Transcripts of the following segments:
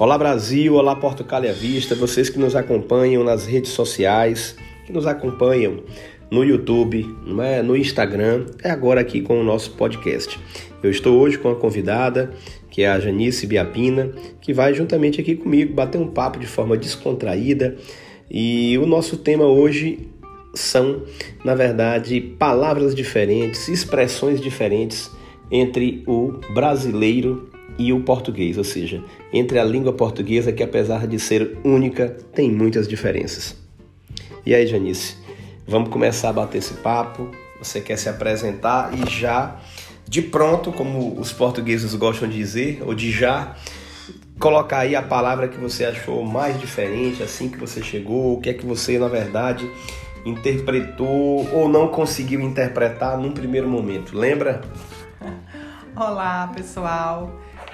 Olá Brasil, olá Portugália Vista, vocês que nos acompanham nas redes sociais, que nos acompanham no YouTube, é? no Instagram, é agora aqui com o nosso podcast. Eu estou hoje com a convidada, que é a Janice Biapina, que vai juntamente aqui comigo bater um papo de forma descontraída. E o nosso tema hoje são, na verdade, palavras diferentes, expressões diferentes entre o brasileiro e o português, ou seja, entre a língua portuguesa, que apesar de ser única, tem muitas diferenças. E aí, Janice, vamos começar a bater esse papo? Você quer se apresentar e já, de pronto, como os portugueses gostam de dizer, ou de já, colocar aí a palavra que você achou mais diferente assim que você chegou, o que é que você, na verdade, interpretou ou não conseguiu interpretar num primeiro momento. Lembra? Olá, pessoal.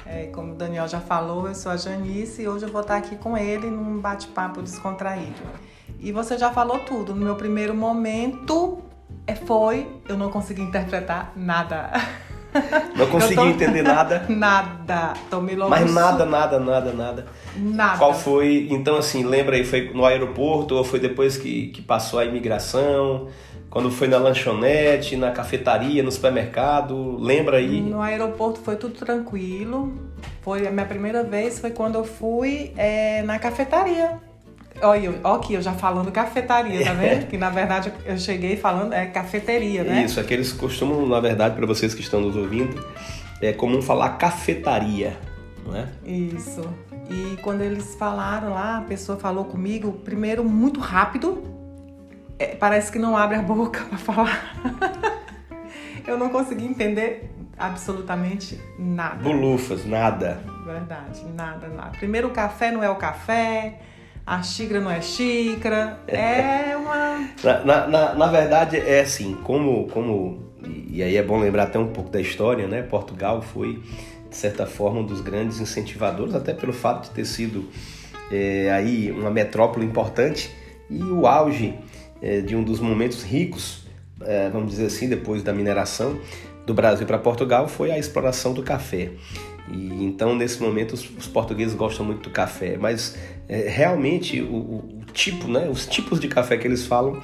É, como o Daniel já falou, eu sou a Janice e hoje eu vou estar aqui com ele num bate-papo descontraído. E você já falou tudo. No meu primeiro momento é, foi, eu não consegui interpretar nada. Não consegui tô... entender nada? nada. Tomei logo Mas nada, nada, nada, nada. Nada. Qual foi? Então, assim, lembra aí, foi no aeroporto ou foi depois que, que passou a imigração? Quando foi na lanchonete, na cafetaria, no supermercado, lembra aí? No aeroporto foi tudo tranquilo. Foi a minha primeira vez, foi quando eu fui é, na cafetaria. Olha, olha aqui, eu já falando cafetaria, tá vendo? que na verdade eu cheguei falando é cafeteria, né? Isso, aqueles costumam, na verdade, para vocês que estão nos ouvindo, é comum falar cafetaria, não é? Isso. E quando eles falaram lá, a pessoa falou comigo, primeiro muito rápido, é, parece que não abre a boca para falar. eu não consegui entender absolutamente nada. Bulufas, nada. Verdade, nada, nada. Primeiro o café não é o café, a xícara não é xícara, é uma. Na, na, na, na verdade, é assim, como, como. E aí é bom lembrar até um pouco da história, né? Portugal foi, de certa forma, um dos grandes incentivadores, até pelo fato de ter sido é, aí uma metrópole importante e o auge é, de um dos momentos ricos, é, vamos dizer assim, depois da mineração do Brasil para Portugal, foi a exploração do café. E então nesse momento os, os portugueses gostam muito do café, mas é, realmente o, o, tipo, né, os tipos de café que eles falam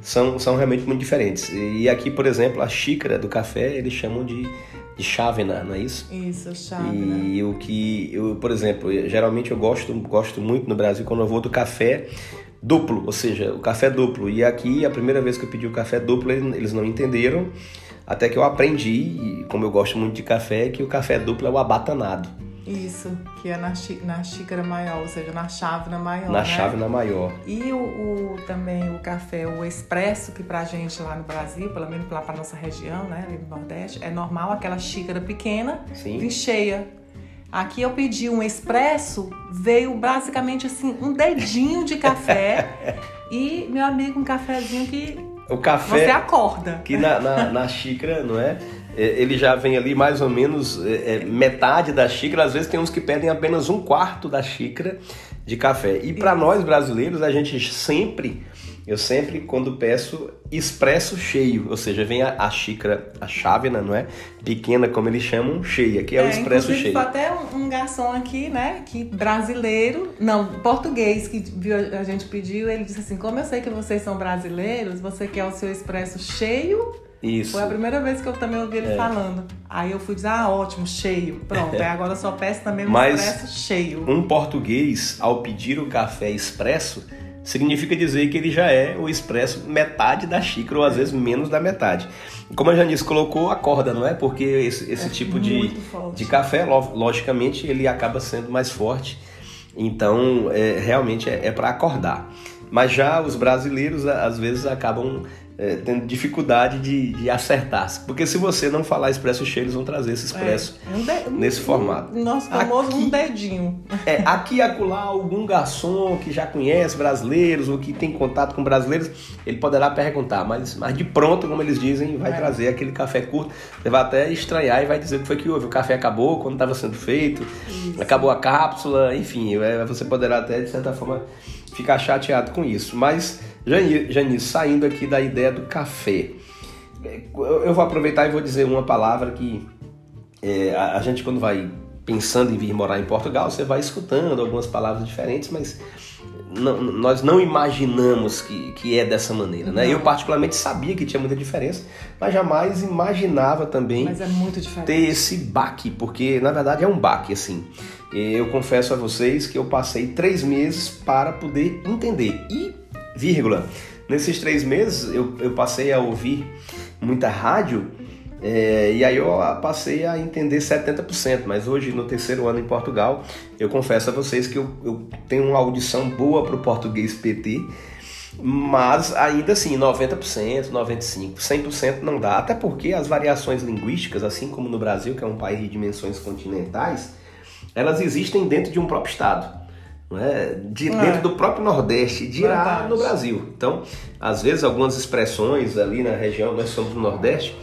são, são realmente muito diferentes. E aqui, por exemplo, a xícara do café eles chamam de, de chávena, não é isso? Isso, chávena. E o que eu, por exemplo, geralmente eu gosto, gosto muito no Brasil quando eu vou do café duplo, ou seja, o café duplo. E aqui, a primeira vez que eu pedi o café duplo, eles não entenderam, até que eu aprendi, como eu gosto muito de café, que o café duplo é o abatanado. Isso, que é na, na xícara maior, ou seja, na chávena maior. Na né? chávena maior. E o, o, também o café, o expresso, que pra gente lá no Brasil, pelo menos lá pra nossa região, né, ali no Nordeste, é normal aquela xícara pequena, Sim. cheia Aqui eu pedi um expresso, veio basicamente assim um dedinho de café e meu amigo um cafezinho que o café você acorda. Que na, na, na xícara, não é? é? Ele já vem ali mais ou menos é, é, metade da xícara. Às vezes tem uns que pedem apenas um quarto da xícara de café. E para nós brasileiros, a gente sempre eu sempre, quando peço, expresso cheio, ou seja, vem a, a xícara, a chávena, não é? Pequena, como eles chamam, cheia, que é, é o expresso cheio. até um, um, garçom aqui, né, que brasileiro, não, português, que viu, a gente pediu, ele disse assim, como eu sei que vocês são brasileiros, você quer o seu expresso cheio isso. Foi a primeira vez que eu também ouvi ele é. falando. Aí eu fui dizer, ah, ótimo, cheio. Pronto, aí agora eu só peço também o Mas expresso cheio. Um português, ao pedir o café expresso, significa dizer que ele já é o expresso metade da xícara, ou às vezes menos da metade. Como a Janice colocou, acorda, não é? Porque esse, esse é tipo de, de café, logicamente, ele acaba sendo mais forte. Então, é, realmente é, é para acordar. Mas já os brasileiros, às vezes, acabam é, tendo dificuldade de, de acertar. Porque se você não falar expresso cheio, eles vão trazer esse expresso é, um de, nesse um, formato. Nosso famoso aqui, um dedinho. É, aqui e acolá, algum garçom que já conhece brasileiros ou que tem contato com brasileiros, ele poderá perguntar, mas, mas de pronto, como eles dizem, vai é. trazer aquele café curto. Você vai até estranhar e vai dizer o que foi que houve. O café acabou quando estava sendo feito, Isso. acabou a cápsula, enfim, é, você poderá até, de certa forma, ficar chateado com isso. Mas Janice, saindo aqui da ideia do café, eu vou aproveitar e vou dizer uma palavra que é, a, gente quando vai pensando em vir morar em Portugal, você vai escutando algumas palavras diferentes, mas não, nós não imaginamos que, que é dessa maneira, né? Eu particularmente sabia que tinha muita diferença, mas jamais imaginava também é ter esse baque, porque na verdade é um baque, assim. Eu confesso a vocês que eu passei três meses para poder entender. E, vírgula, nesses três meses eu, eu passei a ouvir muita rádio é, e aí eu passei a entender 70%, mas hoje no terceiro ano em Portugal, eu confesso a vocês que eu, eu tenho uma audição boa para o português PT, mas ainda assim 90%, 95%, 100% não dá, até porque as variações linguísticas, assim como no Brasil, que é um país de dimensões continentais, elas existem dentro de um próprio estado. É? De é. dentro do próprio Nordeste, dirá no Brasil. Então, às vezes, algumas expressões ali na região, nós somos do Nordeste,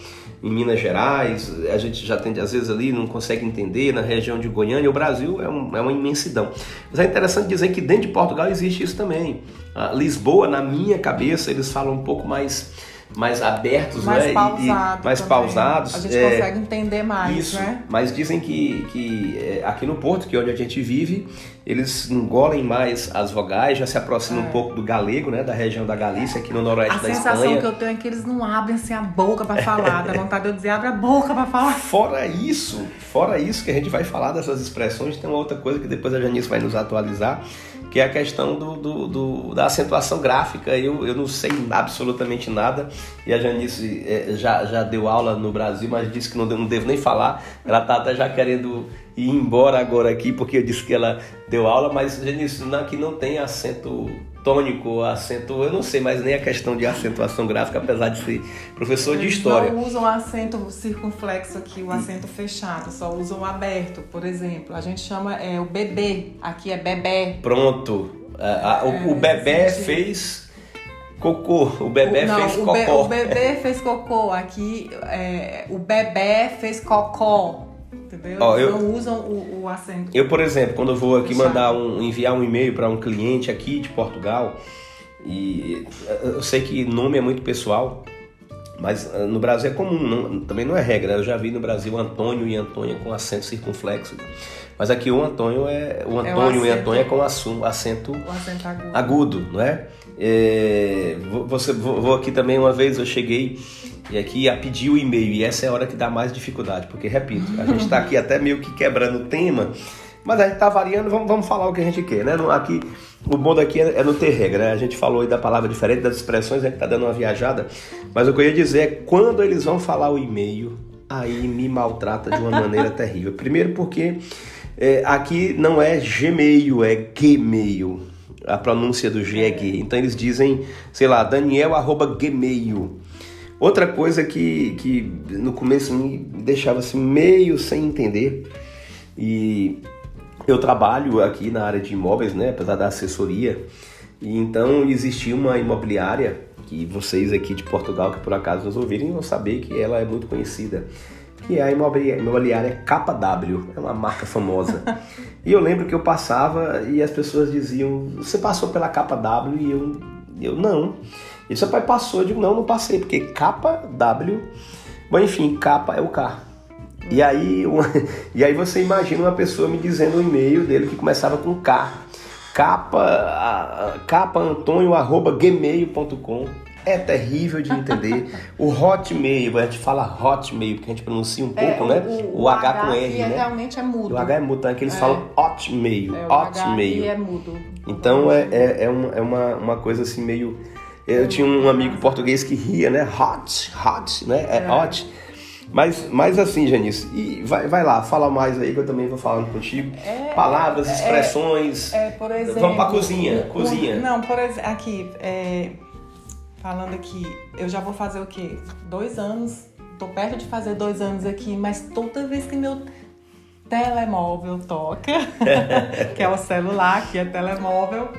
em Minas Gerais, a gente já tem, às vezes ali não consegue entender, na região de Goiânia, o Brasil é, um, é uma imensidão. Mas é interessante dizer que dentro de Portugal existe isso também. A Lisboa, na minha cabeça, eles falam um pouco mais mais abertos, mais né? Pausado e, e mais também. pausados. A gente é, consegue entender mais, isso, né? Mas dizem que, que é, aqui no Porto, que é onde a gente vive, eles engolem mais as vogais, já se aproximam é. um pouco do galego, né? Da região da Galícia, aqui no noroeste a da Espanha. A sensação que eu tenho é que eles não abrem assim a boca para falar, dá vontade de eu dizer, abre a boca para falar. Fora isso, fora isso que a gente vai falar dessas expressões, tem uma outra coisa que depois a Janice vai nos atualizar, que é a questão do, do, do, da acentuação gráfica. Eu, eu não sei absolutamente nada e a Janice é, já, já deu aula no Brasil, mas disse que não, não devo nem falar. Ela está até já querendo ir embora agora aqui, porque eu disse que ela deu aula, mas Janice, aqui não tem acento tônico, acento, eu não sei mais nem a questão de acentuação gráfica, apesar de ser professor Eles de história. Não usam acento circunflexo aqui, o acento fechado, só usam aberto, por exemplo. A gente chama é, o bebê, aqui é bebê. Pronto. É, o, o, bebê fez cocô, o bebê não, fez cocô. Be, o bebê fez cocô, aqui é, o bebê fez cocó. Entendeu? Ó, eu, não usam o, o acento. Eu, por exemplo, quando eu vou aqui mandar um, enviar um e-mail para um cliente aqui de Portugal, e eu sei que nome é muito pessoal, mas ah, no Brasil é comum, não, também não é regra. Eu já vi no Brasil Antônio e Antônia com acento circunflexo. Mas aqui o Antônio é o Antônio é o acento, e Antônia com acento, acento agudo. agudo, não é? é você, vou aqui também uma vez eu cheguei e aqui a pedir o e-mail, e essa é a hora que dá mais dificuldade, porque, repito, a gente está aqui até meio que quebrando o tema, mas a gente está variando, vamos, vamos falar o que a gente quer, né? Aqui, o bom daqui é, é não ter regra, né? A gente falou aí da palavra diferente, das expressões, a gente está dando uma viajada, mas o que eu ia dizer é quando eles vão falar o e-mail, aí me maltrata de uma maneira terrível. Primeiro porque é, aqui não é Gmail, é Gmail. A pronúncia do G é G. Então eles dizem, sei lá, Daniel arroba Gmail. Outra coisa que, que no começo me deixava assim meio sem entender e eu trabalho aqui na área de imóveis, né, apesar da assessoria, e então existia uma imobiliária que vocês aqui de Portugal, que por acaso nos ouvirem, vão saber que ela é muito conhecida, que é a imobiliária KW, é uma marca famosa. e eu lembro que eu passava e as pessoas diziam: Você passou pela KW? E eu, eu não. E seu pai passou, eu digo, não, não passei, porque capa W, bom, enfim, capa é o K. E aí, uma, e aí você imagina uma pessoa me dizendo um e-mail dele que começava com K. Capa, capa Antônio arroba gmail.com é terrível de entender. o Hotmail, a gente fala Hotmail, porque a gente pronuncia um é, pouco, né? O, o H, H com R, é, né? realmente é mudo. O H é mudo, então é que eles é. falam Hotmail. É, o Hotmail. H é mudo. Então é, é, é, uma, é uma, uma coisa assim meio eu tinha um amigo português que ria, né? Hot, hot, né? É, é. hot. Mas, mas assim, Janice, e vai, vai lá, fala mais aí que eu também vou falando contigo. É, Palavras, é, expressões. É, por exemplo. Vamos pra cozinha. cozinha. Não, por exemplo, aqui, é, falando aqui, eu já vou fazer o quê? Dois anos. Tô perto de fazer dois anos aqui, mas toda vez que meu telemóvel toca, que é o celular, que é telemóvel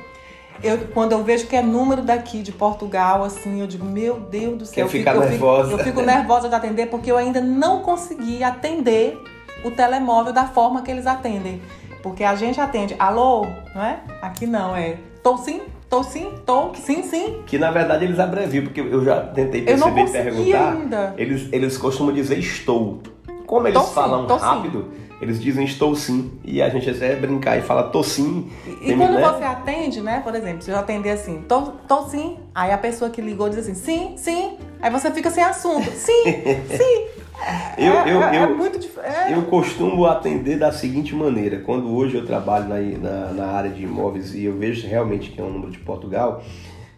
eu, quando eu vejo que é número daqui de Portugal, assim, eu digo, meu Deus do céu. Quer ficar nervosa. Eu fico, eu fico nervosa de atender porque eu ainda não consegui atender o telemóvel da forma que eles atendem. Porque a gente atende, alô, não é? Aqui não, é tô sim, tô sim, tô, sim, sim. Que na verdade eles abreviam, porque eu já tentei perceber e perguntar. Ainda. Eles, eles costumam dizer estou. Como eles tô falam sim, rápido, sim eles dizem estou sim. E a gente até brincar e fala tô sim. E, e quando né? você atende, né? Por exemplo, se eu atender assim, tô, tô sim. Aí a pessoa que ligou diz assim, sim, sim. Aí você fica sem assunto. Sim, sim. Eu, eu, é, eu, é muito é. eu costumo atender da seguinte maneira: quando hoje eu trabalho na, na, na, área de imóveis e eu vejo realmente que é um número de Portugal,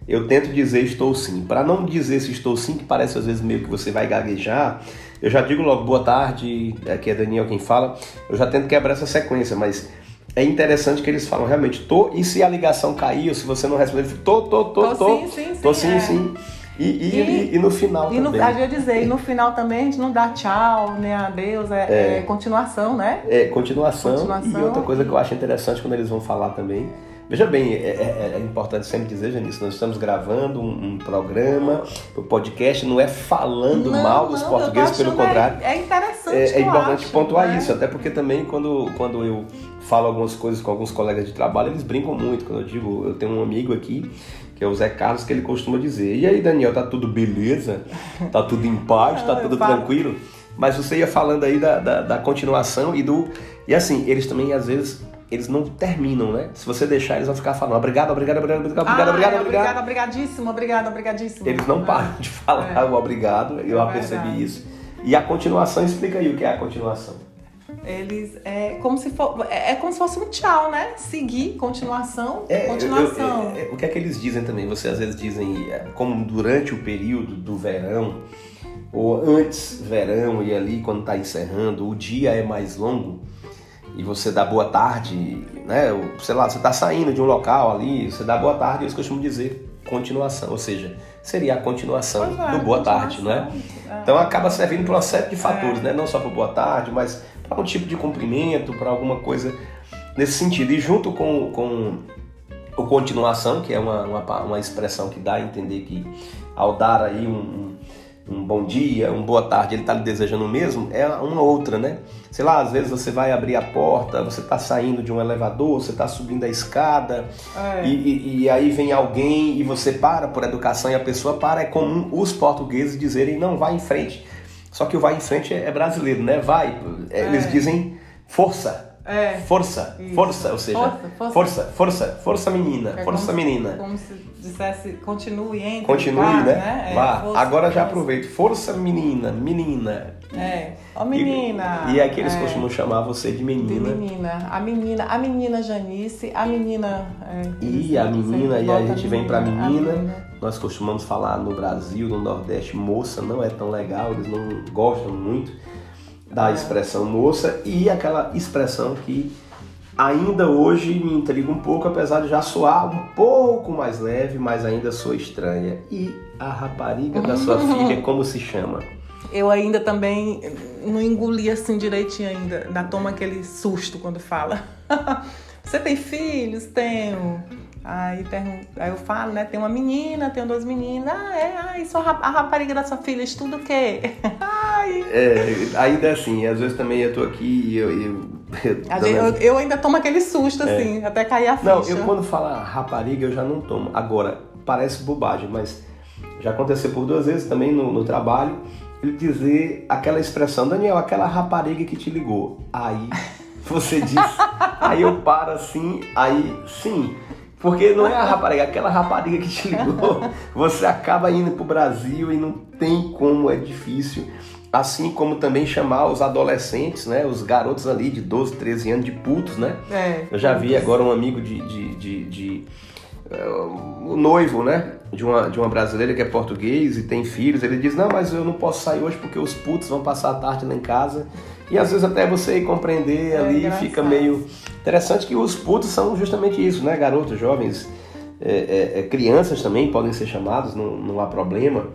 eu tento dizer estou sim. Para não dizer se estou sim, que parece às vezes meio que você vai gaguejar, eu já digo logo boa tarde, aqui é Daniel quem fala, eu já tento quebrar essa sequência, mas é interessante que eles falam realmente tô, e se a ligação cair, ou se você não responder, tô, tô, tô, tô, tô, sim, sim, tô sim, sim. E, e, e, e, no final e também. No, a dizer, e no final também a gente não dá tchau, nem adeus, é, é, é continuação, né? É, continuação, continuação. E outra coisa que eu acho interessante quando eles vão falar também. Veja bem, é, é, é importante sempre dizer, Janice, nós estamos gravando um, um programa, o podcast não é falando não, mal dos não, portugueses, pelo contrário. É, interessante. É, é importante acho, pontuar né? isso, até porque também quando, quando eu falo algumas coisas com alguns colegas de trabalho, eles brincam muito. Quando eu digo, eu tenho um amigo aqui que é o Zé Carlos, que ele costuma dizer: E aí, Daniel, tá tudo beleza? Tá tudo em paz? Tá tudo tranquilo? Mas você ia falando aí da, da, da, continuação e do. E assim, eles também às vezes. Eles não terminam, né? Se você deixar, eles vão ficar falando obrigado, obrigado, obrigado, obrigado, obrigado, ah, obrigado, é, obrigado. Obrigadíssimo, obrigado, obrigadíssimo. Eles não param de falar é. o obrigado, eu é percebi isso. E a continuação, explica aí o que é a continuação. Eles é como se for, é, é como se fosse um tchau, né? Seguir, continuação, é, continuação. Eu, eu, é, o que é que eles dizem também? Você às vezes dizem é, como durante o período do verão ou antes verão e ali quando está encerrando, o dia é mais longo e você dá boa tarde, né? Sei lá, você está saindo de um local ali, você dá boa tarde, eles costumam dizer continuação, ou seja, seria a continuação é, do boa continuação. tarde, né? Então acaba servindo para uma série de fatores, é. né? Não só para boa tarde, mas para um tipo de cumprimento, para alguma coisa nesse sentido. E junto com, com o continuação, que é uma, uma, uma expressão que dá a entender que ao dar aí um, um bom dia, um boa tarde, ele está lhe desejando o mesmo, é uma outra, né? Sei lá, às vezes você vai abrir a porta, você está saindo de um elevador, você está subindo a escada, é. e, e, e, aí vem alguém e você para por educação e a pessoa para. É comum os portugueses dizerem, não, vai em frente. Só que o vai em frente é brasileiro, né? Vai. É, é. Eles dizem força. É. Força, Isso. força, ou seja, força, força, força, força, força menina, é força como menina. Se, como se dissesse continue, entre. Continue, vá, né? né? É, Vá. Força, Agora já aproveito. Força menina, menina. É. Ó oh, menina. E, e aqui eles é. costumam chamar você de menina. De menina. A menina, a menina Janice, a menina. É, e a menina, e a gente vem pra menina. menina. Nós costumamos falar no Brasil, no Nordeste, moça não é tão legal, eles não gostam muito da expressão moça e aquela expressão que ainda hoje me intriga um pouco, apesar de já soar um pouco mais leve, mas ainda sou estranha. E a rapariga da sua filha, como se chama? Eu ainda também não engoli assim direitinho ainda, ainda toma aquele susto quando fala. Você tem filhos? Tenho. Aí, aí eu falo, né? Tem uma menina, tenho duas meninas. Ah, é? Ah, e sua, a rapariga da sua filha estuda o quê? Ai. É, ainda assim, às vezes também eu tô aqui e eu. eu, eu, eu, eu ainda tomo aquele susto, é. assim, até cair a ficha. Não, eu quando falo rapariga, eu já não tomo. Agora, parece bobagem, mas já aconteceu por duas vezes também no, no trabalho, ele dizer aquela expressão, Daniel, aquela rapariga que te ligou. Aí você diz, aí eu paro assim, aí sim. Porque não é a rapariga, é aquela rapariga que te ligou. Você acaba indo pro Brasil e não tem como, é difícil. Assim como também chamar os adolescentes, né? Os garotos ali de 12, 13 anos de putos, né? É, Eu já vi agora um amigo de, de, de, de uh, o noivo, né? De uma, de uma brasileira que é português e tem filhos. Ele diz: Não, mas eu não posso sair hoje porque os putos vão passar a tarde lá em casa. E às vezes até você compreender é ali engraçado. fica meio interessante que os putos são justamente isso, né? Garotos, jovens, é, é, é, crianças também podem ser chamados, não, não há problema.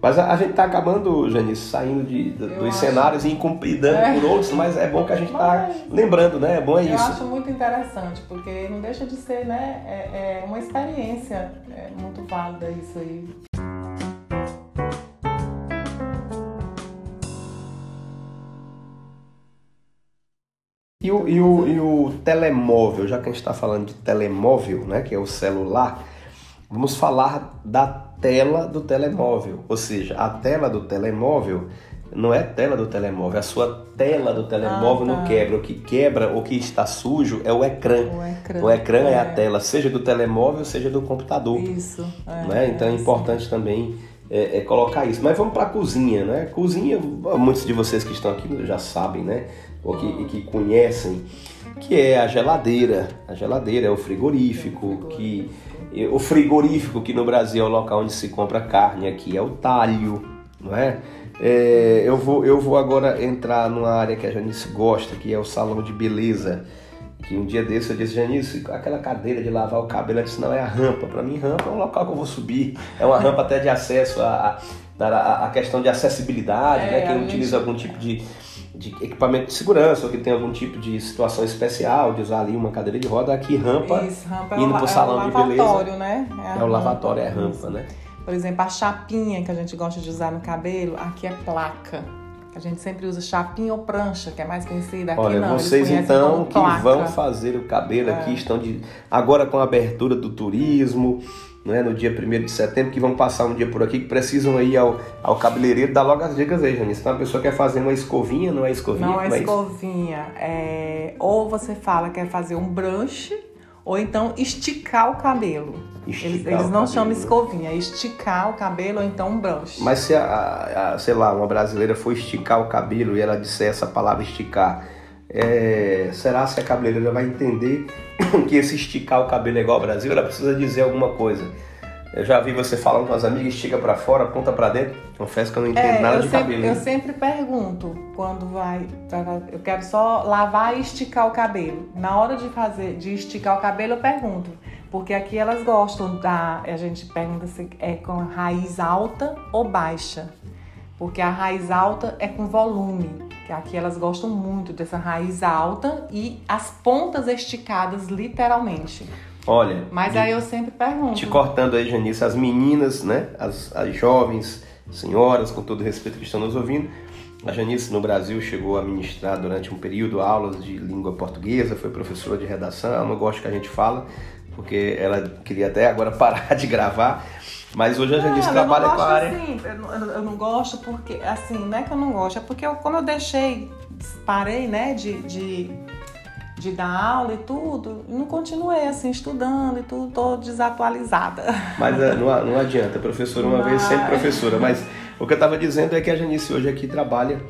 Mas a, a gente está acabando, Janice, saindo de, de dos acho... cenários e incumpridando é. por outros, mas é bom que a gente está lembrando, né? É bom é eu isso. Eu acho muito interessante, porque não deixa de ser né, é, é uma experiência muito válida isso aí. E o, e, o, e o telemóvel, já que a gente está falando de telemóvel, né, que é o celular, vamos falar da tela do telemóvel. Ou seja, a tela do telemóvel não é tela do telemóvel, a sua tela do telemóvel ah, tá. não quebra. O que quebra ou que está sujo é o ecrã. O ecrã, o ecrã é. é. a tela, seja do telemóvel, seja do computador. Isso. É, né? Então é, é importante também é, é, colocar isso. Mas vamos para a cozinha, né? Cozinha, muitos de vocês que estão aqui já sabem, né? Ou que, que conhecem, que é a geladeira. A geladeira é o frigorífico, que o frigorífico que no Brasil é o local onde se compra carne, aqui é o talho, não é? É, eu, vou, eu vou agora entrar numa área que a Janice gosta, que é o salão de beleza. Que um dia desse eu disse, Janice, aquela cadeira de lavar o cabelo, ela disse, não, é a rampa. Para mim, rampa é um local que eu vou subir. É uma rampa até de acesso a, a, a questão de acessibilidade, é, né? Quem utiliza algum tipo de, de equipamento de segurança ou que tem algum tipo de situação especial de usar ali uma cadeira de roda, aqui rampa, Isso, rampa indo é para o salão é de beleza. Né? É, é o lavatório, é rampa, né? Por exemplo, a chapinha que a gente gosta de usar no cabelo, aqui é placa. A gente sempre usa chapinha ou prancha, que é mais conhecida. Aqui Olha, não, vocês então que vão fazer o cabelo aqui é. estão de agora com a abertura do turismo, né, no dia 1 de setembro, que vão passar um dia por aqui, que precisam ir ao, ao cabeleireiro, dá logo as dicas aí, Janice. Então a pessoa quer fazer uma escovinha, não é escovinha? Não é, é escovinha. É... Ou você fala que quer fazer um brush, ou então esticar o cabelo. Esticar eles, eles não cabelo. chamam escovinha, é esticar o cabelo ou então um brush. Mas se, a, a, sei lá, uma brasileira for esticar o cabelo e ela disser essa palavra esticar, é, será que a cabeleireira vai entender que esse esticar o cabelo é igual ao Brasil? Ela precisa dizer alguma coisa. Eu já vi você falando com as amigas, estica para fora, aponta para dentro. Confesso que eu não entendo é, nada de sempre, cabelo. Eu sempre pergunto quando vai. Eu quero só lavar e esticar o cabelo. Na hora de fazer, de esticar o cabelo, eu pergunto. Porque aqui elas gostam da. A gente pergunta se é com raiz alta ou baixa. Porque a raiz alta é com volume. Que aqui elas gostam muito dessa raiz alta e as pontas esticadas, literalmente. Olha. Mas de, aí eu sempre pergunto. Te cortando aí, Janice, as meninas, né? As, as jovens, senhoras, com todo respeito que estão nos ouvindo. A Janice no Brasil chegou a ministrar durante um período aulas de língua portuguesa, foi professora de redação. Ela não gosta que a gente fala, porque ela queria até agora parar de gravar. Mas hoje a Janice trabalha com a área. Assim, eu, não, eu não gosto porque, assim, não é que eu não gosto, é porque eu, como eu deixei, parei, né, de, de de dar aula e tudo, não continuei assim estudando e tudo, tô desatualizada. Mas é, não, não adianta, professora uma mas... vez, sempre professora. Mas o que eu estava dizendo é que a Janice hoje aqui trabalha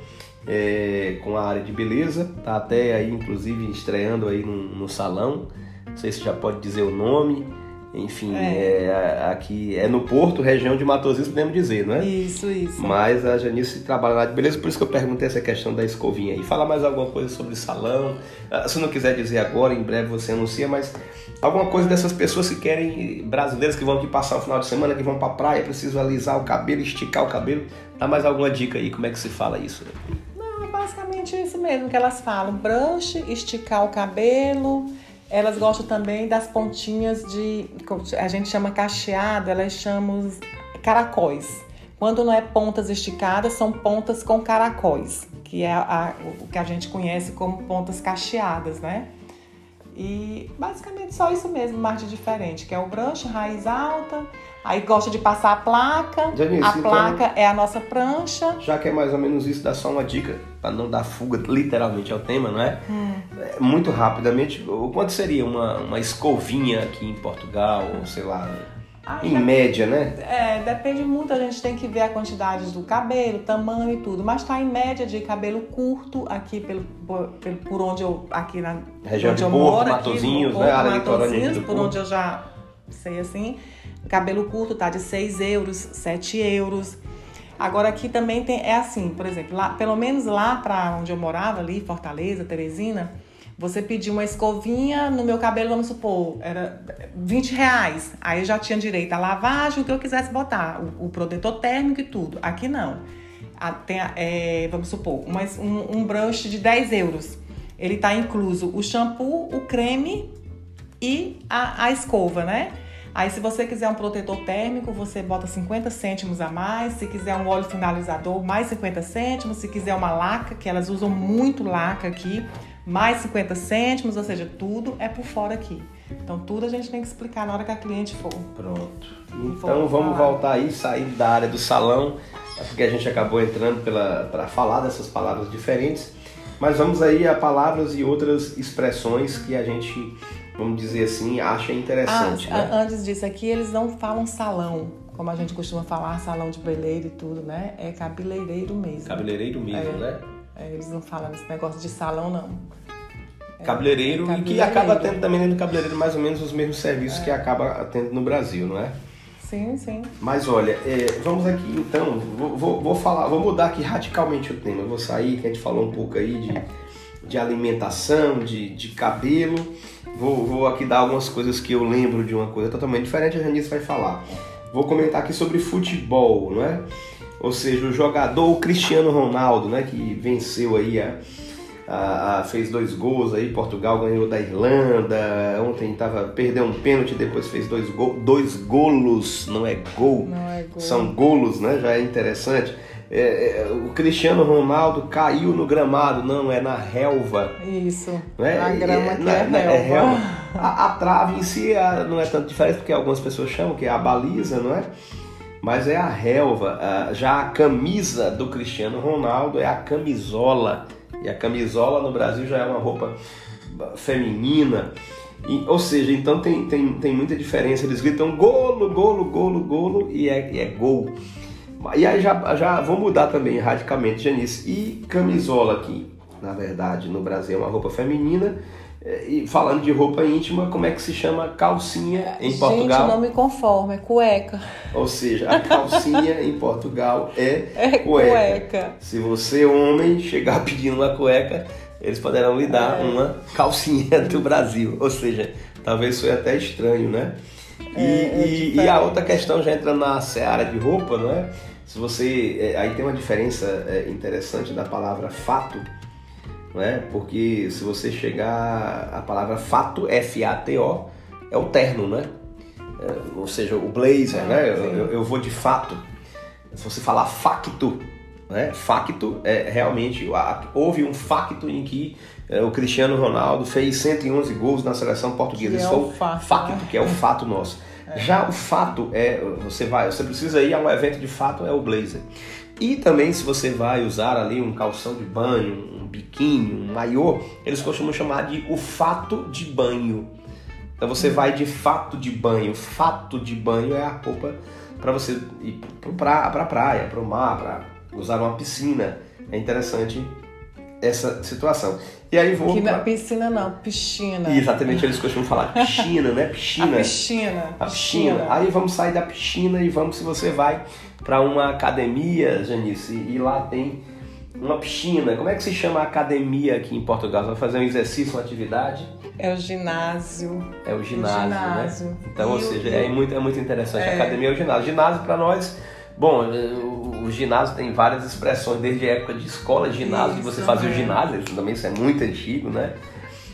é, com a área de beleza, tá até aí inclusive estreando aí no, no salão, não sei se já pode dizer o nome, enfim, é. é. aqui é no Porto, região de Matosinhos, podemos dizer, não é? Isso, isso. Mas a Janice trabalha lá de beleza, por isso que eu perguntei essa questão da escovinha aí. Fala mais alguma coisa sobre salão. Ah, se não quiser dizer agora, em breve você anuncia, mas alguma coisa dessas pessoas que querem, brasileiras que vão aqui passar o final de semana, que vão pra praia, precisam alisar o cabelo, esticar o cabelo. Dá mais alguma dica aí, como é que se fala isso? Não, é basicamente isso mesmo que elas falam. Brush, esticar o cabelo elas gostam também das pontinhas de. A gente chama cacheado, elas chamam caracóis. Quando não é pontas esticadas, são pontas com caracóis, que é a, o que a gente conhece como pontas cacheadas, né? E basicamente só isso mesmo, mais de diferente, que é o brush, raiz alta, aí gosta de passar a placa, Janice, a então, placa então, é a nossa prancha. Já que é mais ou menos isso, dá só uma dica, para não dar fuga literalmente ao tema, não é? Hum. é muito rapidamente, o quanto seria uma, uma escovinha aqui em Portugal, ou sei lá, em média, né? É, depende muito, a gente tem que ver a quantidade do cabelo, tamanho e tudo. Mas tá em média de cabelo curto aqui pelo, por, por onde eu. Aqui na região onde de eu Porto, moro, Matozinhos, aqui, né? Área litorânea por Porto. onde eu já sei assim. Cabelo curto tá de 6 euros, 7 euros. Agora aqui também tem, é assim, por exemplo, lá, pelo menos lá para onde eu morava, ali, Fortaleza, Teresina você pediu uma escovinha no meu cabelo, vamos supor, era 20 reais. Aí eu já tinha direito à lavagem, o que eu quisesse botar, o, o protetor térmico e tudo. Aqui não. A, tem, é, vamos supor, uma, um, um brush de 10 euros. Ele está incluso o shampoo, o creme e a, a escova, né? Aí, se você quiser um protetor térmico, você bota 50 cêntimos a mais. Se quiser um óleo finalizador, mais 50 cêntimos. Se quiser uma laca, que elas usam muito laca aqui, mais 50 cêntimos, ou seja, tudo é por fora aqui. Então tudo a gente tem que explicar na hora que a cliente for. Pronto. Então vamos voltar aí, sair da área do salão porque a gente acabou entrando para falar dessas palavras diferentes, mas vamos aí a palavras e outras expressões que a gente, vamos dizer assim, acha interessante. Ah, né? Antes disso aqui, eles não falam salão, como a gente costuma falar, salão de beleiro e tudo, né? É cabeleireiro mesmo. Cabeleireiro mesmo, É. né? É, eles não falam esse negócio de salão, não. Cabeleireiro, e que acaba tendo também dentro do cabeleireiro mais ou menos os mesmos serviços que acaba tendo no Brasil, não é? Sim, sim. Mas olha, é, vamos aqui então, vou, vou, vou falar, vou mudar aqui radicalmente o tema. Eu vou sair, que a gente falou um pouco aí de, de alimentação, de, de cabelo. Vou, vou aqui dar algumas coisas que eu lembro de uma coisa totalmente diferente, a Janice vai falar. Vou comentar aqui sobre futebol, não é? Ou seja, o jogador Cristiano Ronaldo, né, que venceu aí a, a- a- fez dois gols aí, Portugal ganhou da Irlanda, ontem tava, perdeu um pênalti, depois fez dois, go, dois golos, não é gol, Não é gol. são golos, né? Já é interessante. É, é, o Cristiano Ronaldo caiu no gramado, não, é na relva. Isso. Né? A grama E que na- é, na- relva. A, a trave em si não é tanto diferente, porque algumas pessoas chamam que é a baliza, não é? Mas é a relva. Ah, Já a camisa do Cristiano Ronaldo é a camisola. E a camisola no Brasil já é uma roupa feminina. E, ou seja, então tem, tem, tem muita diferença. Eles gritam golo, golo, golo, golo e é, e é gol. E aí já, já vou mudar também radicalmente, Janice. E camisola aqui, na verdade, no Brasil é uma roupa feminina. Eh, E falando de roupa íntima, como é que se chama calcinha em Portugal? Gente, não me conformo, é cueca. Ou seja, a calcinha em Portugal é, É cueca. cueca. Se você, homem, chegar pedindo uma cueca, eles poderão lhe É. dar uma calcinha do Brasil. Ou seja, talvez foi até estranho, né? E, É, é e- e a outra questão, já entrando na seara de roupa, não é? Se você. é, Aí tem uma diferença é, interessante da palavra fato, não é? Porque se você chegar. A palavra fato, F-A-T-O, é o terno, né? É, ou seja, o blazer, né? Eu, eu- vou de fato. Se você falar facto, né? Facto é realmente houve um facto em que o Cristiano Ronaldo fez 111 gols na seleção portuguesa. Que Isso é foi o fato, facto, né? que é o fato nosso. Já o fato é você vai, você precisa ir a um evento de fato é o blazer. E também se você vai usar ali um calção de banho, um biquíni, um maiô, eles costumam chamar de o fato de banho. Então você vai de fato de banho. Fato de banho é a roupa para você ir para pra praia, para o mar, para usar uma piscina. É interessante essa situação. E aí vou Que é pra... piscina, não, piscina. Exatamente, eles costumam falar piscina, né? A Piscina. piscina. A piscina. Aí vamos sair da piscina e vamos, se você vai para uma academia, Janice, e lá tem uma piscina. Como é que se chama a academia aqui em Portugal? Você vai fazer um exercício, uma atividade? É o ginásio. É o ginásio, ginásio. né? Então, E ou o- seja, e é o- muito, é muito interessante. A É. academia é o ginásio. Ginásio para nós, bom, o, ginásio tem várias expressões, desde a época de escola, ginásio, de você fazer o é. ginásio, isso também isso é muito antigo, né?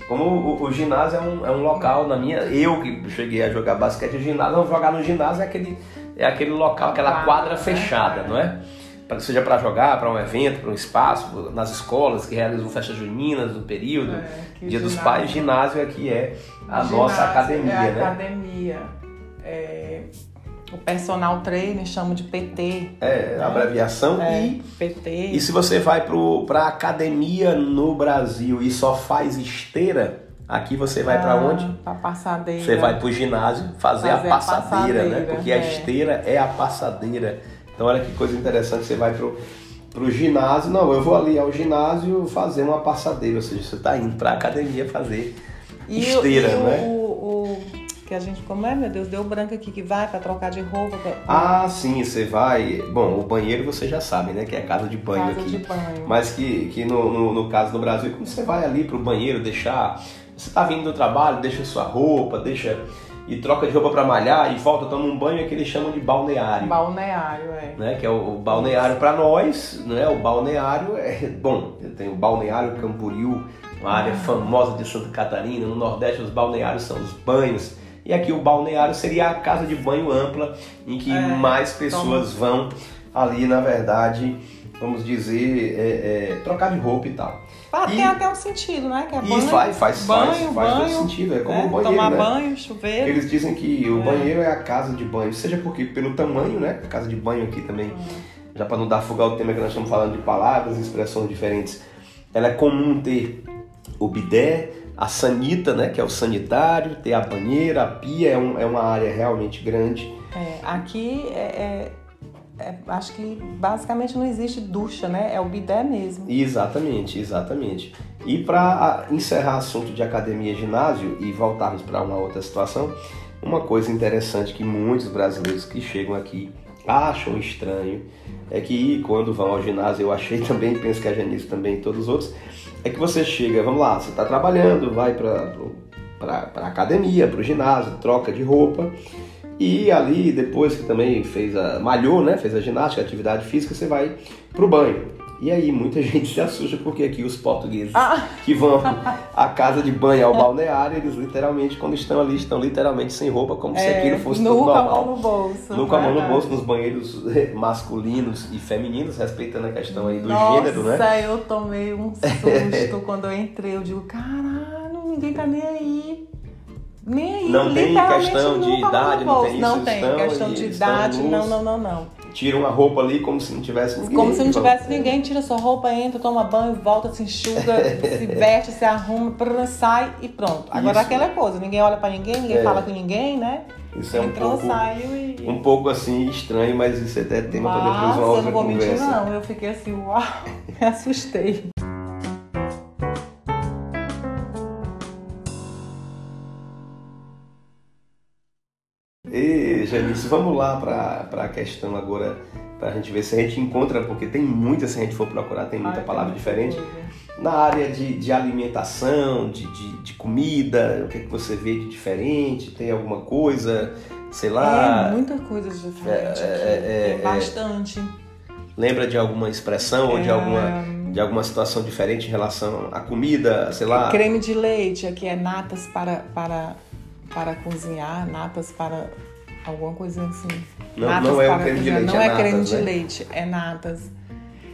Como o, o ginásio é um, é um local, na minha. Eu que cheguei a jogar basquete, o ginásio, não, jogar no ginásio é aquele, é aquele local, aquela Quadra, né? fechada, não é? Pra, seja para jogar, para um evento, para um espaço, nas escolas que realizam festas juninas no período, É, Dia dos Pais, ginásio aqui é a ginásio nossa academia, é a né? academia. É, o personal trainer chama de PT. É, a abreviação. É, E, PT. e se você vai para academia no Brasil e só faz esteira, aqui você vai para Ah, onde? Pra passadeira. Você vai para o ginásio fazer, Fazer a a passadeira, né? passadeira, Porque a é. esteira é a passadeira. Então olha que coisa interessante, você vai pro, pro ginásio, não, eu vou ali ao ginásio fazer uma passadeira, ou seja, você está indo para academia fazer E, o- esteira, e o, né? Que a gente, como é, meu Deus, deu branco aqui que vai pra trocar de roupa. Pra, Ah, sim, você vai. Bom, o banheiro você já sabe, né? Que é a casa de banho casa aqui. de banho. Mas que, que no, no, no caso no Brasil, quando você vai ali pro banheiro deixar. Você tá vindo do trabalho, deixa sua roupa, deixa. E troca de roupa para malhar e volta, toma um banho, é que eles chamam de balneário. Balneário, é. Né, que é o, o balneário para nós, né? O balneário é bom. Tem o balneário Camboriú, uma área famosa de Santa Catarina. No Nordeste, os balneários são os banhos. E aqui o balneário seria a casa de banho ampla, em que É, mais pessoas vão ali, na verdade, vamos dizer, é, é, trocar de roupa e tal. Ah, E- Tem até um sentido, né? Que é E banho, faz, faz, banho, faz, faz todo banho, sentido. É como né? o banheiro, Tomar né? banho, chuveiro. Eles dizem que o É. banheiro é a casa de banho, seja porque pelo tamanho, né? A casa de banho aqui também já para não dar fuga ao tema que nós estamos falando de palavras e expressões diferentes, ela é comum ter o bidé, a sanita, né, que é o sanitário, ter a banheira, a pia, é, um, é uma área realmente grande. É, aqui é, é, é, acho que basicamente não existe ducha, né? É o bidé mesmo. Exatamente, exatamente. E para encerrar assunto de academia e ginásio e voltarmos para uma outra situação, uma coisa interessante que muitos brasileiros que chegam aqui acham estranho é que quando vão ao ginásio, eu achei também, penso que a Janice também e todos os outros, é que você chega, vamos lá, você está trabalhando, vai para a academia, para o ginásio, troca de roupa e ali depois que também fez a malhou, né, fez a ginástica, a atividade física, você vai para o banho. E aí muita gente se assusta porque aqui os portugueses ah. que vão à casa de banho, ao balneário, eles literalmente, quando estão ali, estão literalmente sem roupa, como é, se aquilo fosse tudo normal. a mão no bolso. Nunca a mão no bolso, nos banheiros masculinos e femininos, respeitando a questão aí do Nossa, gênero, né? Nossa, eu tomei um susto quando eu entrei. Eu digo, caralho, ninguém tá nem aí. Nem aí, não tem questão de idade, não tem isso. Não tem questão de idade, não, não, não, não tira uma roupa ali como se não tivesse ninguém. Como se não tivesse ninguém, tira sua roupa, entra, toma banho, volta, se enxuga, se veste, se arruma, sai e pronto. Agora Isso. aquela coisa, ninguém olha para ninguém, ninguém é. fala com ninguém, né? Isso é um Entrou, pouco, saiu e... um pouco assim estranho, mas isso é até tema para depois uma outra eu não vou conversa. Mentir, não, eu fiquei assim, uau, me assustei. Janice, vamos lá para a questão agora, para a gente ver se a gente encontra, porque tem muita, se a gente for procurar, tem muita Ai, palavra diferente. Na área de, de alimentação, de, de, de, comida, o que, é que você vê de diferente? Tem alguma coisa, sei lá? É, muita coisa diferente é, é, é, é bastante. Lembra de alguma expressão ou de é. alguma de alguma situação diferente em relação à comida, sei lá? Creme de leite, aqui é natas para, para, para cozinhar, natas para alguma coisa assim. Não, natas não é o creme de leite, Não é, é natas, creme de né? leite, é natas.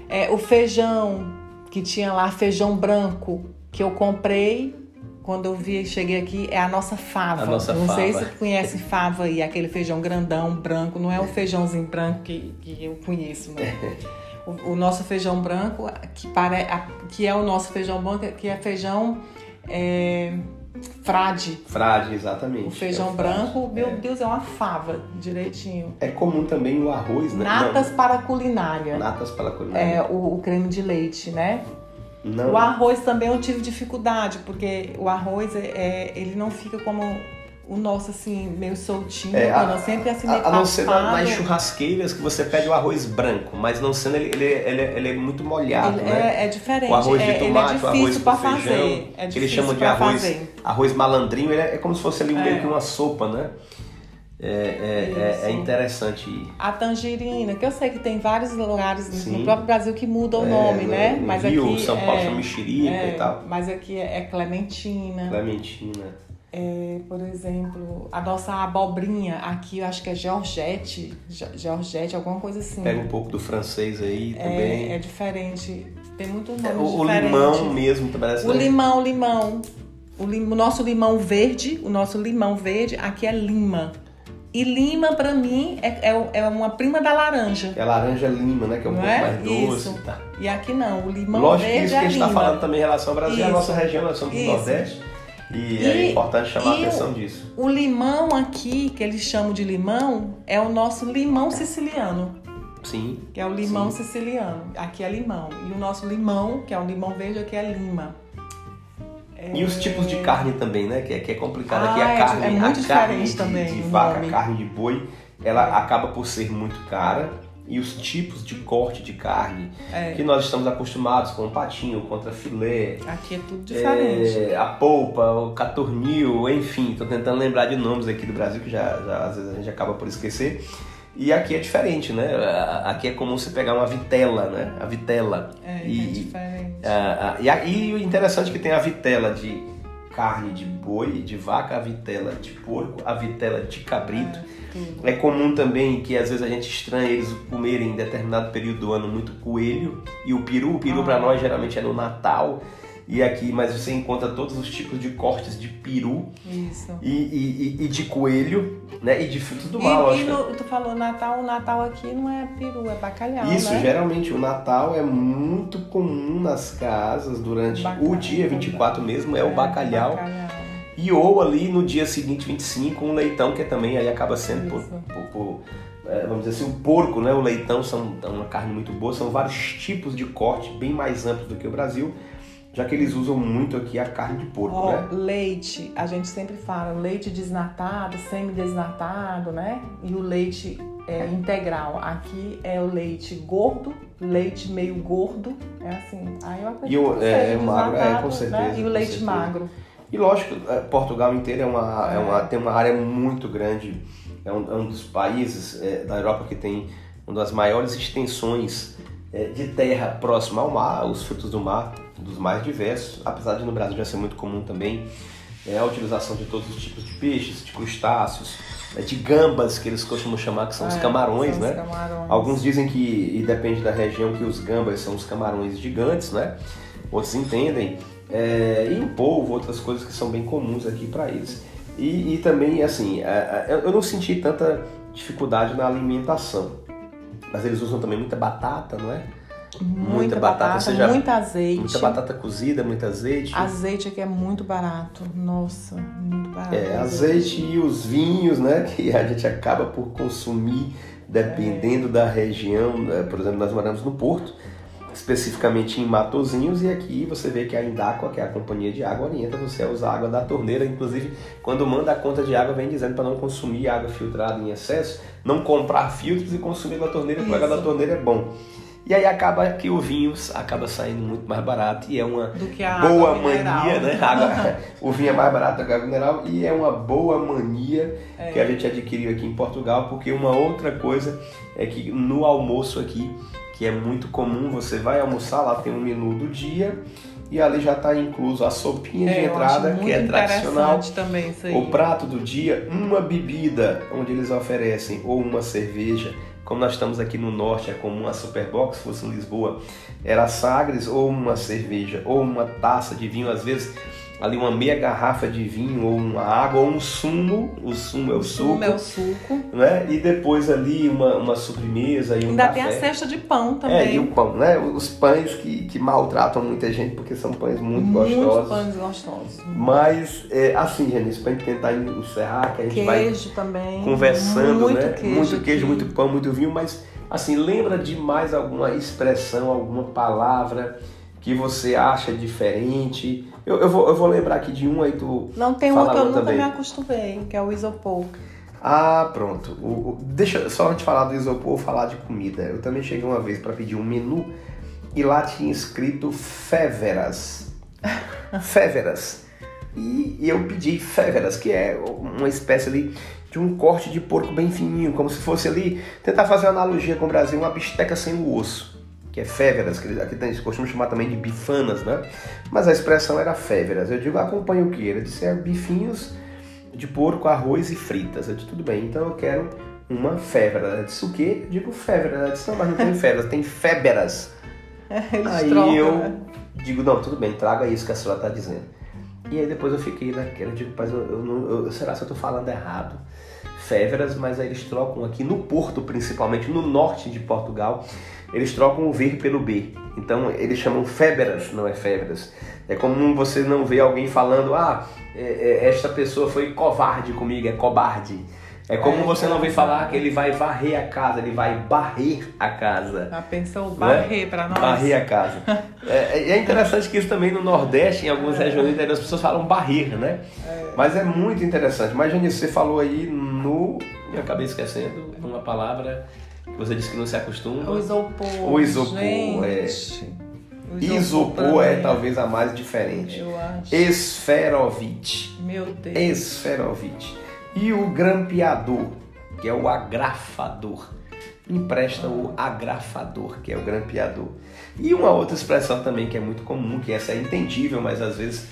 É, o feijão, que tinha lá feijão branco, que eu comprei quando eu vi, cheguei aqui, é a nossa fava. A nossa não fava. sei se você conhece fava aí, aquele feijão grandão, branco. Não é o feijãozinho branco que, que eu conheço, né? o, o, nosso feijão branco, que, pare, que é o nosso feijão branco, que é feijão... É, Frade. Frade, exatamente. O feijão é o branco, meu é. Deus, é uma fava, direitinho. É comum também o arroz, né? Natas Não. para culinária. Natas para culinária. É, o, o creme de leite, né? Não. O arroz também eu tive dificuldade, porque o arroz, é, é ele não fica como o nosso, assim, meio soltinho, é, a, eu sempre assim, a, a não ser nas churrasqueiras que você pede o arroz branco, mas não sendo ele, ele, ele, ele é muito molhado, ele né? É, é, diferente. O arroz de é, tomate, é o arroz com feijão, fazer. É que eles chamam de arroz, fazer. arroz malandrinho, ele é, é como se fosse ali meio é. que uma sopa, né? É, é, é, interessante. A tangerina, que eu sei que tem vários lugares Sim. no próprio Brasil que mudam o nome, né? No mas Rio, aqui São Paulo chama mexerica e tal. Mas aqui é clementina. Clementina. É, por exemplo, a nossa abobrinha aqui, eu acho que é Georgette, Georgette, alguma coisa assim. Pega um pouco do francês aí é, também. É diferente, tem muito nome é, o, o limão mesmo, parece. O limão, limão. O, lim, o nosso limão verde, o nosso limão verde, aqui é lima. E lima, para mim, é, é, é, uma prima da laranja. É laranja lima, né? Que é um não pouco é? mais doce. Isso. Tá. E aqui não, o limão Lógico verde que isso é que a gente está falando também em relação ao Brasil, isso. é a nossa região, nós somos do Nordeste. E, e, é importante chamar a atenção disso. O limão aqui, que eles chamam de limão, é o nosso limão siciliano. Sim. Que é o limão sim. siciliano. Aqui é limão. E o nosso limão, que é o limão verde, aqui é lima. E os tipos de carne também, né? Que é, que é complicado. Ah, aqui a é, carne, é muito a carne de, também, de vaca, a carne de boi, ela acaba por ser muito cara e os tipos de corte de carne é. que nós estamos acostumados com patinho, contra filé. Aqui é tudo diferente. É, a polpa, o catornil, enfim, estou tentando lembrar de nomes aqui do Brasil que já, já, às vezes a gente acaba por esquecer. E aqui é diferente, né? Aqui é comum você pegar uma vitela, né? A vitela. É, e, é diferente. e, e o interessante é que tem a vitela de carne de boi, de vaca, a vitela de porco, a vitela de cabrito. É, é comum também que às vezes a gente estranha eles comerem em determinado período do ano muito coelho e o peru. O peru ah. para nós geralmente é no Natal. E aqui, mas você encontra todos os tipos de cortes de peru e, e, e- e de coelho, né? E de frutos do E, mar, e lógico. no- tu falou Natal, o Natal aqui não é peru, é bacalhau, Isso, né? geralmente o Natal é muito comum nas casas durante Bacalhau, o dia 24 mesmo, é o bacalhau. bacalhau. E ou ali no dia seguinte, 25, um leitão, que também aí acaba sendo por, por- por, é, vamos dizer assim, o porco, né? O leitão são é uma carne muito boa, são vários tipos de corte, bem mais amplos do que o Brasil, já que eles usam muito aqui a carne de porco, Ó, né? leite, a gente sempre fala leite desnatado, semi-desnatado, né? E o leite é, integral. Aqui é o leite gordo, leite meio gordo, é assim. Aí eu acredito E o- que é, é magro, é, com certeza, Né? E o leite certeza. magro. E lógico, é, Portugal inteiro é uma, é É. uma, tem uma área muito grande, é um, é um dos países é, da Europa que tem uma das maiores extensões é, de terra próxima ao mar, os frutos do mar, dos mais diversos, apesar de no Brasil já ser muito comum também é, a utilização de todos os tipos de peixes, de crustáceos, é, de gambas, que eles costumam chamar, que são os É, camarões, são né? os camarões. Alguns dizem que, e depende da região, que os gambas são os camarões gigantes, né? Outros entendem. É, e o polvo, outras coisas que são bem comuns aqui para eles. E, e também, assim, é, é, eu não senti tanta dificuldade na alimentação. Mas eles usam também muita batata, não é? Muita, muita batata, batata, já- muito azeite. Muita batata cozida, muito azeite. Azeite aqui é muito barato. Nossa, muito barato. É, azeite e os vinhos, né? Que a gente acaba por consumir dependendo da região. né, Por exemplo, nós moramos no Porto, especificamente em Matozinhos, e aqui você vê que a Indaqua, que é a companhia de água, orienta você a usar água da torneira. Inclusive, quando manda a conta de água, vem dizendo para não consumir água filtrada em excesso, não comprar filtros e consumir na torneira, porque a água da torneira é bom. E aí acaba que o vinho acaba saindo muito mais barato e é uma boa mania, né? Água- o vinho é mais barato que a água mineral e é uma boa mania É. que a gente adquiriu aqui em Portugal, porque uma outra coisa é que no almoço aqui, que é muito comum, você vai almoçar, lá tem um menu do dia e ali já está incluso a sopinha de É, eu entrada, que é tradicional, também isso aí. o prato do dia, uma bebida, onde eles oferecem ou uma cerveja. Como nós estamos aqui no norte, é comum a Superbox, se fosse em Lisboa, era Sagres ou uma cerveja, ou uma taça de vinho, às vezes ali uma meia garrafa de vinho, ou uma água, ou um sumo, o sumo é o suco, Sumo é o suco. né? E depois ali uma, uma sobremesa e um Ainda café. tem a cesta de pão É, também. e o pão, né? Os pães que, que maltratam muita gente, porque são pães muito gostosos. pães gostosos. Mas, é, assim, Janice, pra gente tentar encerrar, que a gente vai Queijo também. conversando, muito né? Queijo muito queijo, aqui. muito pão, muito vinho, mas, assim, lembra de mais alguma expressão, alguma palavra que você acha diferente? Eu, eu, vou, eu vou lembrar aqui de um aí tu... Não tem um que eu nunca também. me acostumei, que é o isopor. Ah, pronto. O, o- deixa só antes de falar do isopor, falar de comida. Eu também cheguei uma vez para pedir um menu e lá tinha escrito féveras. féveras. E, e eu pedi féveras, que é uma espécie ali de um corte de porco bem fininho, como se fosse ali, tentar fazer uma analogia com o Brasil, uma bisteca sem o osso, que é féveras, que aqui tem, costumam chamar também de bifanas, né? Mas a expressão era féveras. Eu digo, acompanha o que? Ele disse, é bifinhos de porco, arroz e fritas. Eu disse, tudo bem, então eu quero uma févera. Ela disse, o quê? Eu digo févera. Ela disse, não, mas não tem féveras, tem féberas. Eles Aí trocam, eu né? digo, não, tudo bem, traga isso que a senhora está dizendo. E aí depois eu fiquei naquela, eu digo, mas eu, eu eu- será que eu estou falando errado? Féveras, mas aí eles trocam aqui no Porto, principalmente, no norte de Portugal, eles trocam o V pelo B. Então eles chamam féberas, não é féveras. É comum você não ver alguém falando, ah, é- é, esta pessoa foi covarde comigo, é cobarde. É como É, você não covarde. falar que ele vai varrer a casa, ele vai barrer a casa. Já pensou barrer pra nós? Né? Barrer a casa. É, é interessante que isso também no Nordeste, em algumas regiões do interior, as pessoas falam barrer, né? Mas é muito interessante. Mas, Janice, você falou aí no. Eu acabei esquecendo uma palavra você disse que não se acostuma. O isopor. O isopor, é. gente. O Isopor é talvez a mais diferente. Eu acho. Esferovite. Meu Deus. Esferovite. E o grampeador, que é o agrafador. Empresta o agrafador, que é o grampeador. E uma outra expressão também que é muito comum, que essa é entendível, mas às vezes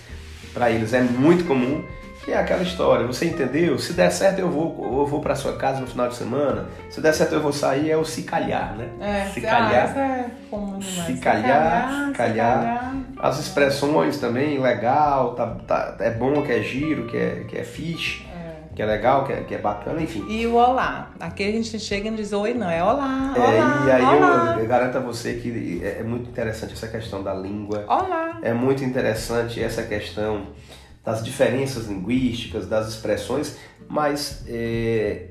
para eles é muito comum, que é aquela história, você entendeu? Se der certo eu vou, eu vou para sua casa no final de semana. Se der certo eu vou sair, é o se calhar, né? É, se calhar. é comum demais. Se calhar, calhar. As expressões também, legal, tá, tá, é bom, que é giro, que é, que é fixe, É. que é legal, que é, que é bacana, enfim. E o olá. Aqui a gente chega e não diz oi, não. É olá, É, olá, e aí olá. eu, eu garanto a você que é, é muito interessante essa questão da língua. Olá. É muito interessante essa questão das diferenças linguísticas, das expressões, mas é,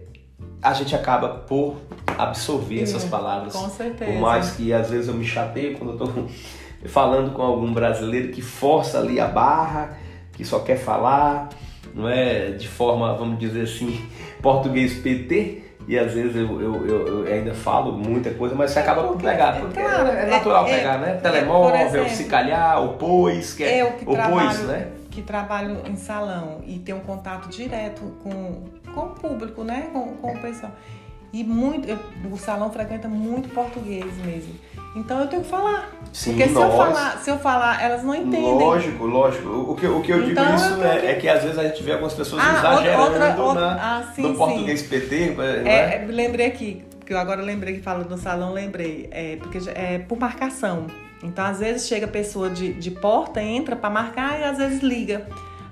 a gente acaba por absorver essas É, palavras. Com certeza. Por mais que às vezes eu me chateio quando eu estou falando com algum brasileiro que força ali a barra, que só quer falar, não é de forma, vamos dizer assim, português PT, e às vezes eu, eu, eu- eu ainda falo muita coisa, mas você acaba por pegar, porque claro, é, é natural é- é- pegar, né? é, Telemóvel, exemplo, se calhar, o pois, que é o pois, né? Que trabalho em salão e tenho um contato direto com, com o público, né? Com, com o pessoal. E muito, eu- o salão frequenta muito português mesmo. Então eu tenho que falar. Sim, Porque se eu, falar, se eu falar, elas não entendem. Lógico, lógico. O que, o que eu digo Então, eu isso tenho é, que- é que às vezes a gente vê algumas pessoas Ah, exagerando outra- outra- na- ah, sim, no sim. português PT, não é? É, é, lembrei aqui, porque eu agora lembrei que fala no salão, lembrei. É, porque é por marcação. Então, às vezes chega a pessoa de, de porta, entra para marcar e às vezes liga.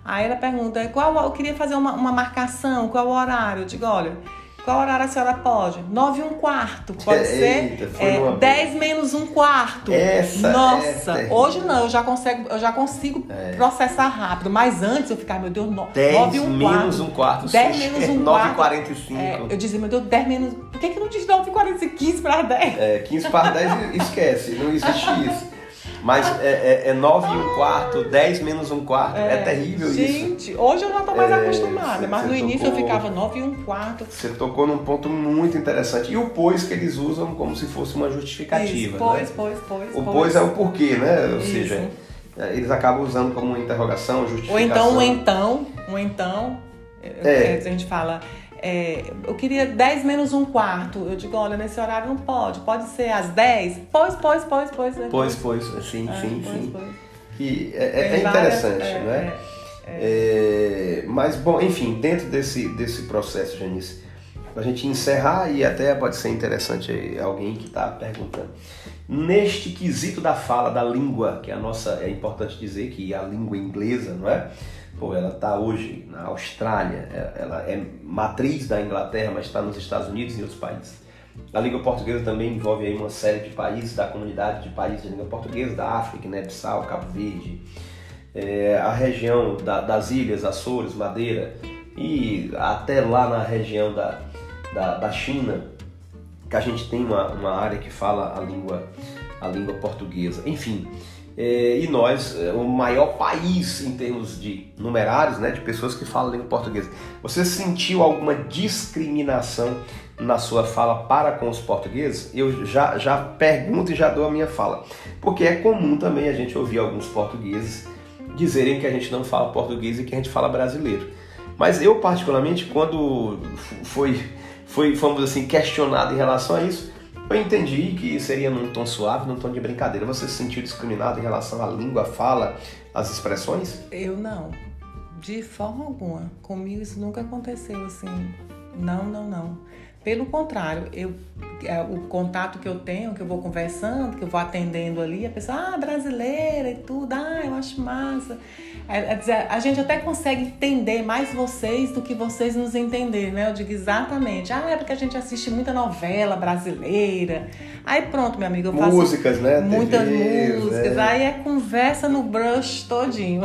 Aí ela pergunta, qual eu queria fazer uma, uma marcação, qual o horário? Eu digo, olha, qual horário a senhora pode? Nove e um quarto, pode ser? Eita, É, numa boa. 10 menos um quarto. Essa Nossa, é terrível. hoje não, eu já consigo, eu já consigo É. processar rápido. Mas antes eu ficava, meu Deus, no, 10 nove e um menos quarto. um quarto. 10 menos um 9h45. É, eu dizia, meu Deus, 10 menos. Que, que não diz 9 e 40 e 15 para 10? É, 15 para 10 esquece, não existe isso. Mas é, é, é 9 e um quarto, 10 menos um quarto. É, terrível isso. Gente, hoje eu já tô mais É, acostumada, você- mas você no início eu tocou- ficava 9 e um quarto. Você tocou num ponto muito interessante. E o pois que eles usam como se fosse uma justificativa. Isso, pois, né? pois, pois, O pois é o porquê, né? Ou Isso. seja, é, eles acabam usando como uma interrogação, justificação. Ou então, um então, um então. É. é, A gente fala, é, eu queria 10 menos um quarto. Eu digo, olha, nesse horário não pode. Pode ser às 10? Pois, pois, pois, pois. é, Pois, pois, sim, É, sim, pois, sim. pois. E é, é- Tem várias- interessante, é, né? é. É, mas, bom, enfim, dentro desse, desse processo, Janice, a gente encerrar e até pode ser interessante alguém que está perguntando. Neste quesito da fala, da língua, que a nossa, é importante dizer que a língua inglesa, não é? Pô, ela está hoje na Austrália, é- ela é matriz da Inglaterra, mas está nos Estados Unidos e outros países. A língua portuguesa também envolve aí uma série de países da comunidade de países de língua portuguesa, da África, Guiné-Bissau, Cabo Verde, é, a região da- das ilhas, Açores, Madeira e até lá na região da, da, da China, que a gente tem uma, uma área que fala a língua, a língua portuguesa. Enfim, e nós, é, o maior país em termos de numerários, né, de pessoas que falam língua portuguesa. Você sentiu alguma discriminação na sua fala para com os portugueses? Eu já, já pergunto e já dou a minha fala. Porque é comum também a gente ouvir alguns portugueses dizerem que a gente não fala português e que a gente fala brasileiro. Mas eu, particularmente, quando foi, foi vamos assim, questionado em relação a isso, eu entendi que seria num tom suave, num tom de brincadeira. Você se sentiu discriminado em relação à língua, à fala, às expressões? Eu não. De forma alguma. Comigo isso nunca aconteceu assim. Não, não, não. Pelo contrário, eu, é, o contato que eu tenho, que eu vou conversando, que eu vou atendendo ali, a pessoa, ah, brasileira e tudo, ah, eu acho massa. É, é a gente até consegue entender mais vocês do que vocês nos entenderem, né? Eu digo exatamente. Ah, é porque a gente assiste muita novela brasileira. Aí pronto, meu amigo, eu faço Músicas, né? muitas TVs, músicas. né? Aí é conversa no brush todinho.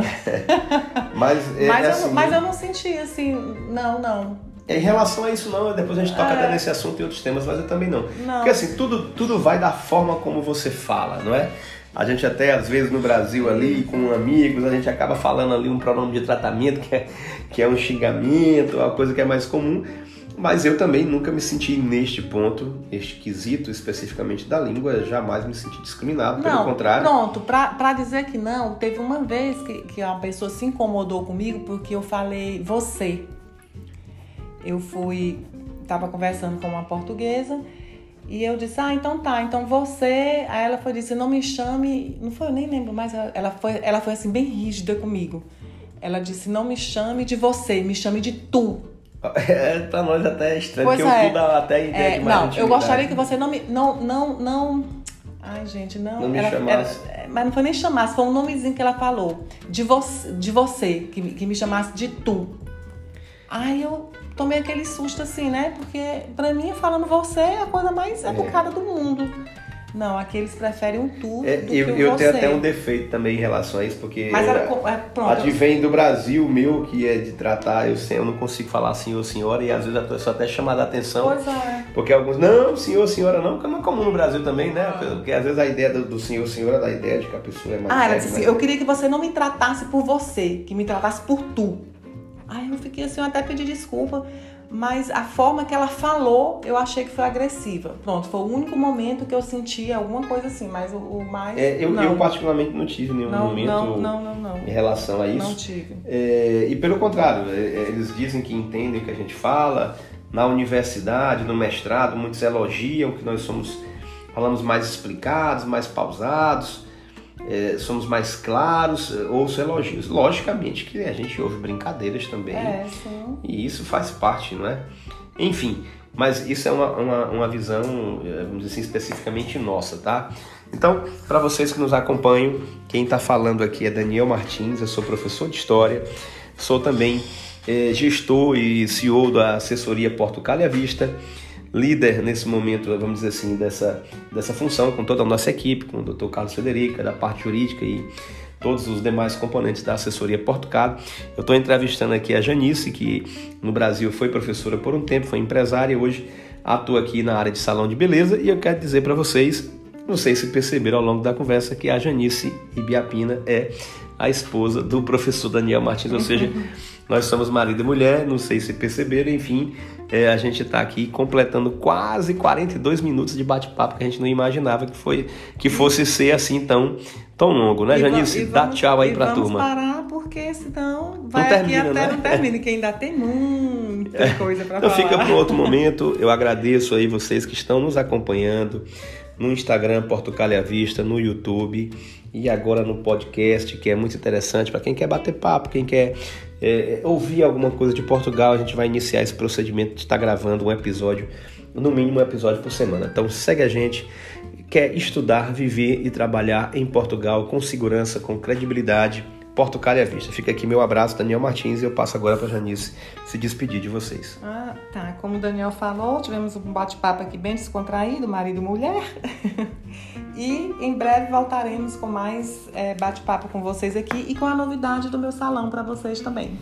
Mas, é, Mas, eu, assim, não- mas eu não senti assim, não, não. em relação a isso não, depois a gente toca É. até nesse assunto e outros temas, mas eu também não. Não. Porque assim, tudo, tudo vai da forma como você fala, não é? A gente até, às vezes, no Brasil ali, com amigos, a gente acaba falando ali um pronome de tratamento que é, que é um xingamento, uma coisa que é mais comum. Mas eu também nunca me senti neste ponto, neste quesito especificamente da língua, jamais me senti discriminado, pelo não, contrário. pronto, pra, pra dizer que não, teve uma vez que, que uma pessoa se incomodou comigo porque eu falei você. Eu fui, tava conversando com uma portuguesa e eu disse, ah, então tá, então você. Aí ela foi disse, não me chame, não foi, eu nem lembro mais, ela foi, ela foi assim, bem rígida comigo. Ela disse, não me chame de você, me chame de tu. É, pra nós até é estranho, Pois porque é. o dá até ideia É, de mais não, eu gostaria que você não me. Não, não, não. Ai, gente, não. Não me ela, chamasse. ela- mas não foi nem chamasse, foi um nomezinho que ela falou. De você, de você que, me- que me chamasse de tu. Aí eu tomei aquele susto assim, né? Porque pra mim, falando você é a coisa mais educada do mundo. Não, aqui eles preferem um tu É, eu que eu tenho até um defeito também em relação a isso, porque Mas ela, é, é, pronto. advém do Brasil meu, que é de tratar, eu, eu não consigo falar senhor, senhora, e às vezes a pessoa até chama a atenção. Pois é. Porque alguns, não, senhor, senhora não, porque é muito comum no Brasil também, né? Porque às vezes a ideia do, do senhor, senhora dá a ideia de que a pessoa é mais Ah, ela disse né? assim, eu queria que você não me tratasse por você, que me tratasse por tu. Aí eu fiquei assim, eu até pedi desculpa, mas a forma que ela falou, eu achei que foi agressiva. Pronto, foi o único momento que eu senti alguma coisa assim, mas o, o mais. É, eu, eu particularmente não tive nenhum não, momento não, não, não, não. em relação a isso. Não tive. É, e pelo contrário, é, é, eles dizem que entendem o que a gente fala. Na universidade, no mestrado, muitos elogiam que nós somos, falamos mais explicados, mais pausados, é, somos mais claros, é, ouço elogios. Logicamente que a gente ouve brincadeiras também. É, sim. E isso faz parte, não é? Enfim, mas isso é uma, uma, uma visão, eh, vamos dizer assim, especificamente nossa, tá? Então, para vocês que nos acompanham, quem está falando aqui é Daniel Martins, eu sou professor de História, sou também eh, gestor e CEO da assessoria Portugal e à Vista, líder nesse momento, vamos dizer assim, dessa, dessa função com toda a nossa equipe, com o Dr. Carlos Federica, da parte jurídica e todos os demais componentes da assessoria Portugal. Eu estou entrevistando aqui a Janice, que no Brasil foi professora por um tempo, foi empresária e hoje atua aqui na área de salão de beleza. E eu quero dizer para vocês, não sei se perceberam ao longo da conversa, que a Janice Ibiapina é a esposa do professor Daniel Martins, ou seja, nós somos marido e mulher, não sei se perceberam, enfim, é, a gente está aqui completando quase 42 minutos de bate-papo que a gente não imaginava que, foi, que fosse ser assim tão, tão longo, né, E Janice? e Dá vamos- tchau aí pra vamos turma. parar, porque senão vai termina, aqui até né? não termina, que ainda tem muita coisa pra Então falar. fica para outro momento. Eu agradeço aí vocês que estão nos acompanhando no Instagram Portugal à Vista, no YouTube e agora no podcast, que é muito interessante para quem quer bater papo, quem quer é, ouvir alguma coisa de Portugal. A gente vai iniciar esse procedimento de estar gravando um episódio, no mínimo um episódio por semana. Então segue a gente. Quer estudar, viver e trabalhar em Portugal com segurança, com credibilidade. Portugal à Vista. Fica aqui meu abraço, Daniel Martins, e eu passo agora para Janice se despedir de vocês. Ah, tá. Como o Daniel falou, tivemos um bate-papo aqui bem descontraído, marido e mulher. e em breve voltaremos com mais é, bate-papo com vocês aqui e com a novidade do meu salão para vocês também.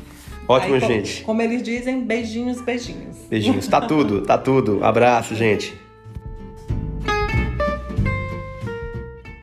Ótimo, Aí, gente. Como eles dizem, beijinhos, beijinhos. Beijinhos. Tá tudo, tá tudo. Abraço, gente.